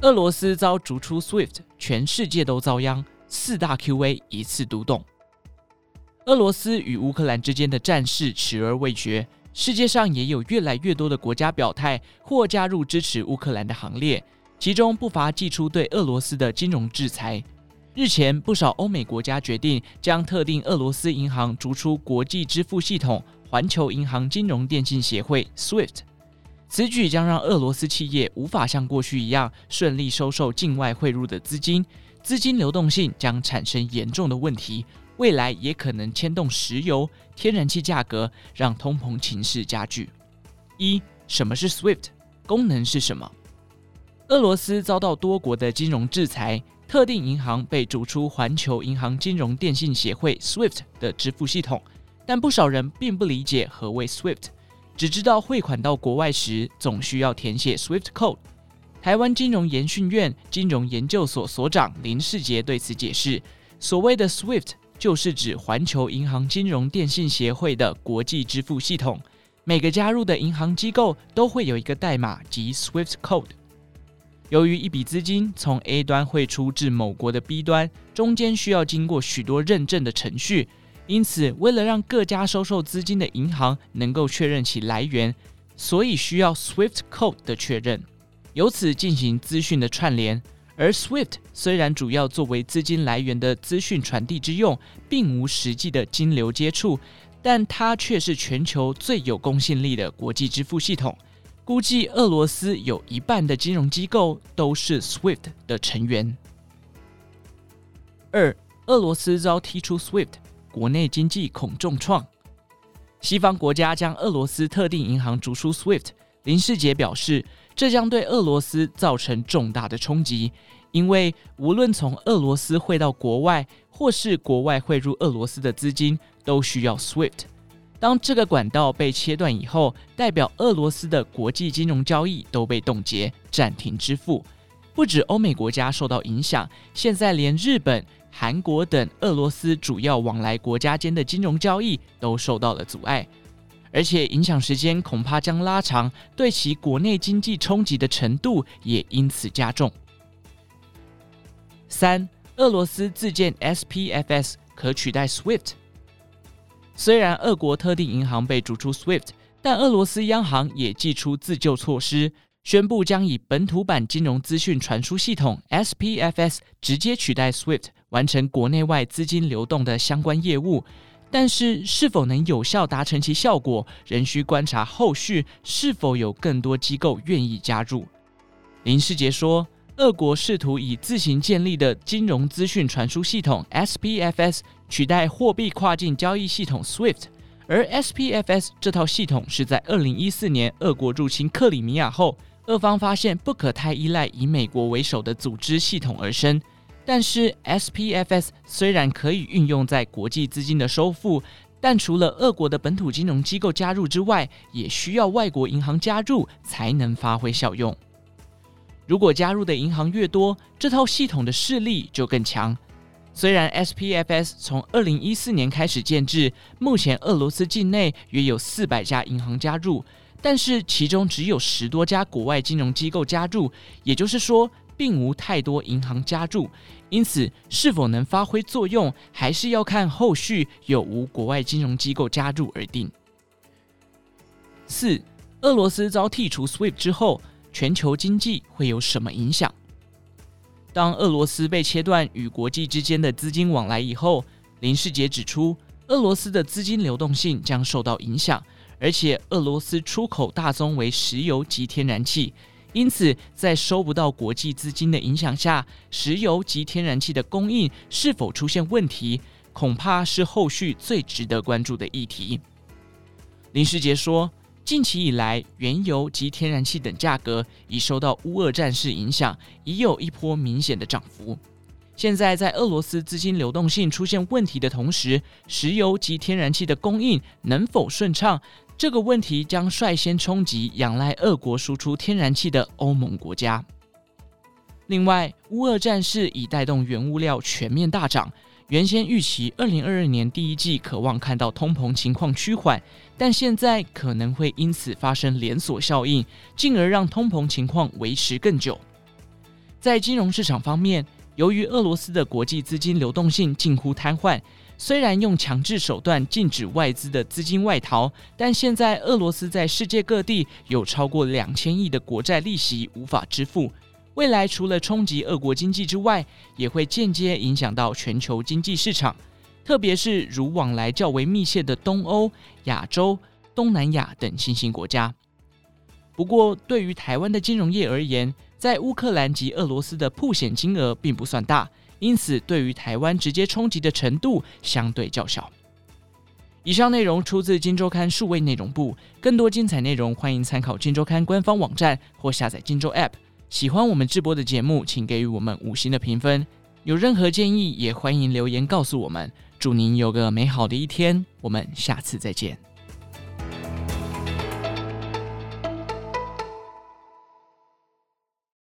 俄罗斯遭逐出 SWIFT，全世界都遭殃，四大 QA 一次独动。俄罗斯与乌克兰之间的战事迟而未决，世界上也有越来越多的国家表态或加入支持乌克兰的行列，其中不乏祭出对俄罗斯的金融制裁。日前，不少欧美国家决定将特定俄罗斯银行逐出国际支付系统环球银行金融电信协会 （SWIFT）。此举将让俄罗斯企业无法像过去一样顺利收受境外汇入的资金，资金流动性将产生严重的问题。未来也可能牵动石油、天然气价格，让通膨情势加剧。一、什么是 SWIFT？功能是什么？俄罗斯遭到多国的金融制裁，特定银行被逐出环球银行金融电信协会 SWIFT 的支付系统。但不少人并不理解何谓 SWIFT，只知道汇款到国外时总需要填写 SWIFT code。台湾金融研训院金融研究所所长林世杰对此解释：所谓的 SWIFT。就是指环球银行金融电信协会的国际支付系统，每个加入的银行机构都会有一个代码即 SWIFT code。由于一笔资金从 A 端汇出至某国的 B 端，中间需要经过许多认证的程序，因此为了让各家收受资金的银行能够确认其来源，所以需要 SWIFT code 的确认，由此进行资讯的串联。而 SWIFT 虽然主要作为资金来源的资讯传递之用，并无实际的金流接触，但它却是全球最有公信力的国际支付系统。估计俄罗斯有一半的金融机构都是 SWIFT 的成员。二、俄罗斯遭踢出 SWIFT，国内经济恐重创。西方国家将俄罗斯特定银行逐出 SWIFT。林世杰表示，这将对俄罗斯造成重大的冲击，因为无论从俄罗斯汇到国外，或是国外汇入俄罗斯的资金，都需要 SWIFT。当这个管道被切断以后，代表俄罗斯的国际金融交易都被冻结、暂停支付。不止欧美国家受到影响，现在连日本、韩国等俄罗斯主要往来国家间的金融交易都受到了阻碍。而且影响时间恐怕将拉长，对其国内经济冲击的程度也因此加重。三、俄罗斯自建 SPFS 可取代 SWIFT。虽然俄国特定银行被逐出 SWIFT，但俄罗斯央行也祭出自救措施，宣布将以本土版金融资讯传输系统 SPFS 直接取代 SWIFT，完成国内外资金流动的相关业务。但是，是否能有效达成其效果，仍需观察后续是否有更多机构愿意加入。林世杰说，俄国试图以自行建立的金融资讯传输系统 SPFS 取代货币跨境交易系统 SWIFT，而 SPFS 这套系统是在二零一四年俄国入侵克里米亚后，俄方发现不可太依赖以美国为首的组织系统而生。但是 SPFS 虽然可以运用在国际资金的收付，但除了俄国的本土金融机构加入之外，也需要外国银行加入才能发挥效用。如果加入的银行越多，这套系统的势力就更强。虽然 SPFS 从二零一四年开始建制，目前俄罗斯境内约有四百家银行加入，但是其中只有十多家国外金融机构加入，也就是说，并无太多银行加入，因此是否能发挥作用，还是要看后续有无国外金融机构加入而定。四、俄罗斯遭剔除 SWIFT 之后，全球经济会有什么影响？当俄罗斯被切断与国际之间的资金往来以后，林世杰指出，俄罗斯的资金流动性将受到影响，而且俄罗斯出口大宗为石油及天然气。因此，在收不到国际资金的影响下，石油及天然气的供应是否出现问题，恐怕是后续最值得关注的议题。林世杰说，近期以来，原油及天然气等价格已受到乌俄战事影响，已有一波明显的涨幅。现在，在俄罗斯资金流动性出现问题的同时，石油及天然气的供应能否顺畅？这个问题将率先冲击仰赖俄国输出天然气的欧盟国家。另外，乌俄战事已带动原物料全面大涨。原先预期二零二二年第一季可望看到通膨情况趋缓，但现在可能会因此发生连锁效应，进而让通膨情况维持更久。在金融市场方面，由于俄罗斯的国际资金流动性近乎瘫痪，虽然用强制手段禁止外资的资金外逃，但现在俄罗斯在世界各地有超过两千亿的国债利息无法支付。未来除了冲击俄国经济之外，也会间接影响到全球经济市场，特别是如往来较为密切的东欧、亚洲、东南亚等新兴国家。不过，对于台湾的金融业而言，在乌克兰及俄罗斯的曝险金额并不算大，因此对于台湾直接冲击的程度相对较小。以上内容出自《金周刊》数位内容部，更多精彩内容欢迎参考《金周刊》官方网站或下载《金周》App。喜欢我们直播的节目，请给予我们五星的评分。有任何建议，也欢迎留言告诉我们。祝您有个美好的一天，我们下次再见。